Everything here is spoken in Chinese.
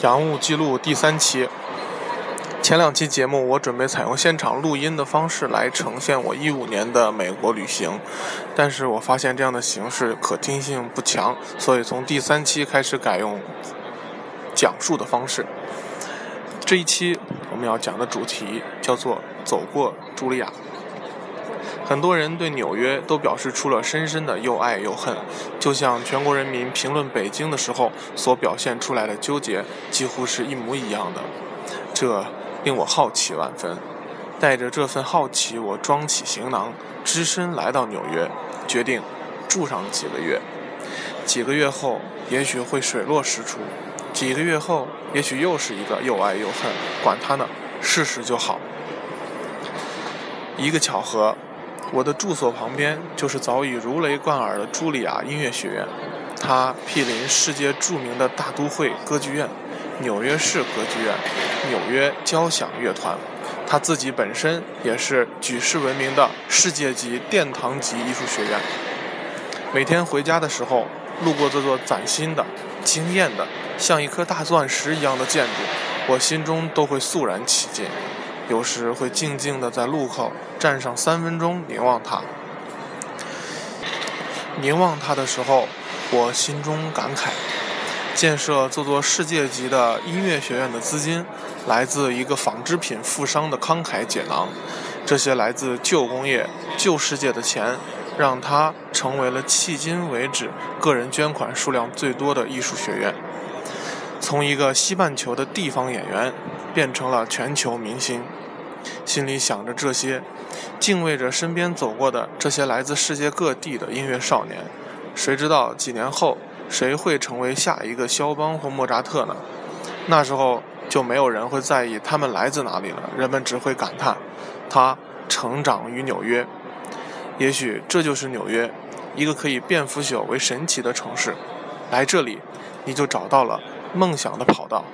洋务记录第三期。前两期节目我准备采用现场录音的方式来呈现我一五年的美国旅行，但是我发现这样的形式可听性不强，所以从第三期开始改用讲述的方式。这一期我们要讲的主题叫做“走过茱莉亚”。很多人对纽约都表示出了深深的又爱又恨，就像全国人民评论北京的时候所表现出来的纠结，几乎是一模一样的。这令我好奇万分。带着这份好奇，我装起行囊，只身来到纽约，决定住上几个月。几个月后，也许会水落石出；几个月后，也许又是一个又爱又恨。管他呢，试试就好。一个巧合。我的住所旁边就是早已如雷贯耳的茱莉亚音乐学院，它毗邻世界著名的大都会歌剧院——纽约市歌剧院、纽约交响乐团。它自己本身也是举世闻名的世界级殿堂级艺术学院。每天回家的时候，路过这座崭新的、惊艳的、像一颗大钻石一样的建筑，我心中都会肃然起敬。有时会静静地在路口站上三分钟凝望它。凝望它的时候，我心中感慨：建设这座世界级的音乐学院的资金，来自一个纺织品富商的慷慨解囊。这些来自旧工业、旧世界的钱，让它成为了迄今为止个人捐款数量最多的艺术学院。从一个西半球的地方演员，变成了全球明星。心里想着这些，敬畏着身边走过的这些来自世界各地的音乐少年。谁知道几年后谁会成为下一个肖邦或莫扎特呢？那时候就没有人会在意他们来自哪里了，人们只会感叹他成长于纽约。也许这就是纽约，一个可以变腐朽为神奇的城市。来这里，你就找到了梦想的跑道。